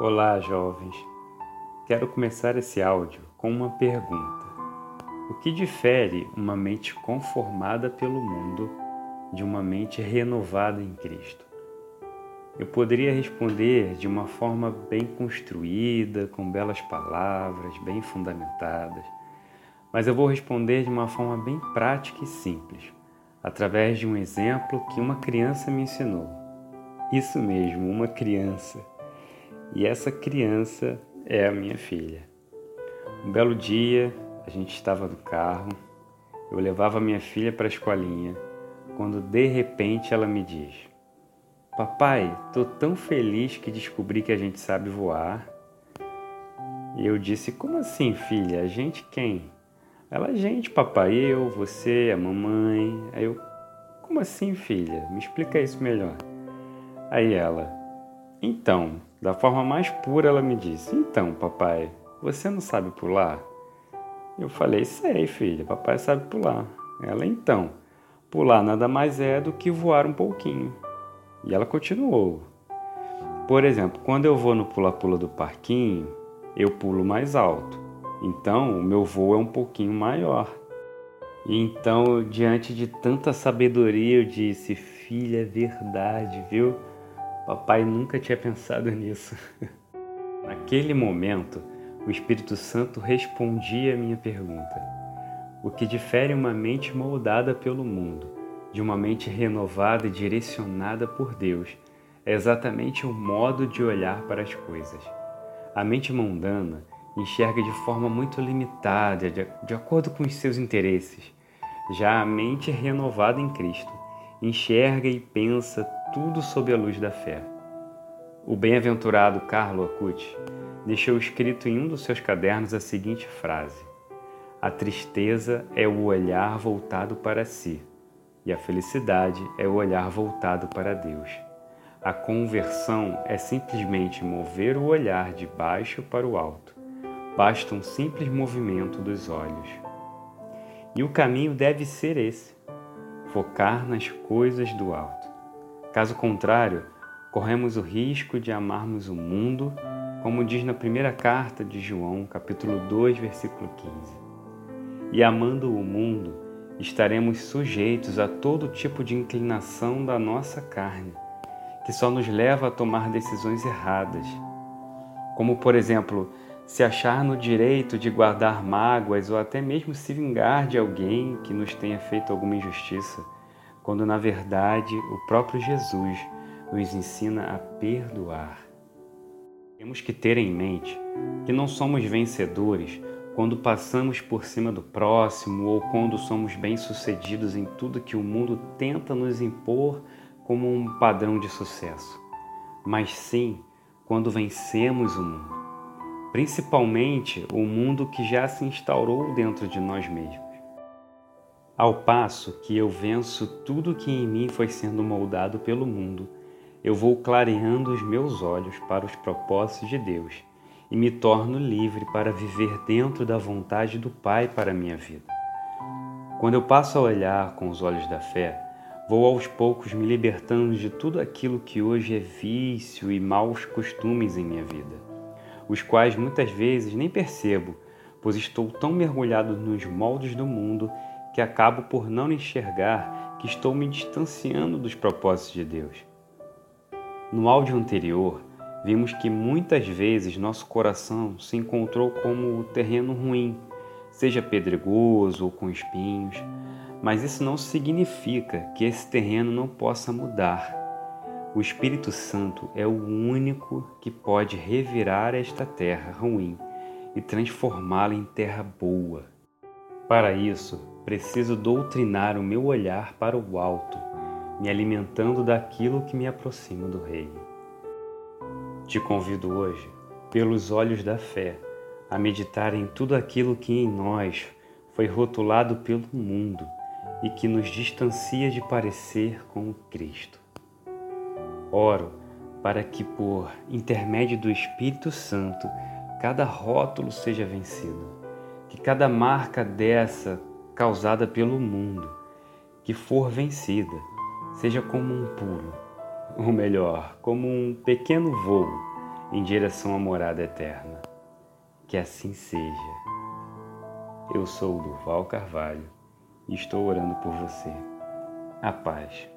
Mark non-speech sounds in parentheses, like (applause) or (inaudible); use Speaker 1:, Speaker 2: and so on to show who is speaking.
Speaker 1: Olá, jovens. Quero começar esse áudio com uma pergunta. O que difere uma mente conformada pelo mundo de uma mente renovada em Cristo? Eu poderia responder de uma forma bem construída, com belas palavras, bem fundamentadas, mas eu vou responder de uma forma bem prática e simples, através de um exemplo que uma criança me ensinou. Isso mesmo, uma criança. E essa criança é a minha filha. Um belo dia, a gente estava no carro, eu levava minha filha para a escolinha, quando de repente ela me diz: Papai, tô tão feliz que descobri que a gente sabe voar. E eu disse: Como assim, filha? A gente quem? Ela, gente, papai, eu, você, a mamãe. Aí eu: Como assim, filha? Me explica isso melhor. Aí ela: Então, da forma mais pura, ela me disse: Então, papai, você não sabe pular? Eu falei: Sei, filha, papai sabe pular. Ela, então, pular nada mais é do que voar um pouquinho. E ela continuou. Por exemplo, quando eu vou no pula-pula do parquinho, eu pulo mais alto. Então, o meu voo é um pouquinho maior. E então, diante de tanta sabedoria, eu disse: Filha, é verdade, viu? Papai nunca tinha pensado nisso. (laughs) Naquele momento, o Espírito Santo respondia a minha pergunta: O que difere uma mente moldada pelo mundo de uma mente renovada e direcionada por Deus é exatamente o modo de olhar para as coisas. A mente mundana enxerga de forma muito limitada, de acordo com os seus interesses. Já a mente renovada em Cristo enxerga e pensa tudo sob a luz da fé. O bem-aventurado Carlo Acuti deixou escrito em um dos seus cadernos a seguinte frase: A tristeza é o olhar voltado para si e a felicidade é o olhar voltado para Deus. A conversão é simplesmente mover o olhar de baixo para o alto. Basta um simples movimento dos olhos. E o caminho deve ser esse: focar nas coisas do alto. Caso contrário, corremos o risco de amarmos o mundo, como diz na primeira carta de João, capítulo 2, versículo 15. E amando o mundo, estaremos sujeitos a todo tipo de inclinação da nossa carne, que só nos leva a tomar decisões erradas. Como, por exemplo, se achar no direito de guardar mágoas ou até mesmo se vingar de alguém que nos tenha feito alguma injustiça, quando na verdade o próprio Jesus nos ensina a perdoar. Temos que ter em mente que não somos vencedores quando passamos por cima do próximo ou quando somos bem-sucedidos em tudo que o mundo tenta nos impor como um padrão de sucesso, mas sim quando vencemos o mundo, principalmente o mundo que já se instaurou dentro de nós mesmos. Ao passo que eu venço tudo que em mim foi sendo moldado pelo mundo, eu vou clareando os meus olhos para os propósitos de Deus e me torno livre para viver dentro da vontade do Pai para a minha vida. Quando eu passo a olhar com os olhos da fé, vou aos poucos me libertando de tudo aquilo que hoje é vício e maus costumes em minha vida, os quais muitas vezes nem percebo, pois estou tão mergulhado nos moldes do mundo que acabo por não enxergar que estou me distanciando dos propósitos de Deus. No áudio anterior, vimos que muitas vezes nosso coração se encontrou como terreno ruim, seja pedregoso ou com espinhos, mas isso não significa que esse terreno não possa mudar. O Espírito Santo é o único que pode revirar esta terra ruim e transformá-la em terra boa. Para isso, preciso doutrinar o meu olhar para o alto, me alimentando daquilo que me aproxima do Reino. Te convido hoje, pelos olhos da fé, a meditar em tudo aquilo que em nós foi rotulado pelo mundo e que nos distancia de parecer com o Cristo. Oro para que, por intermédio do Espírito Santo, cada rótulo seja vencido, que cada marca dessa causada pelo mundo, que for vencida, seja como um pulo ou melhor, como um pequeno voo em direção à morada eterna. Que assim seja. Eu sou o Durval Carvalho e estou orando por você. A paz.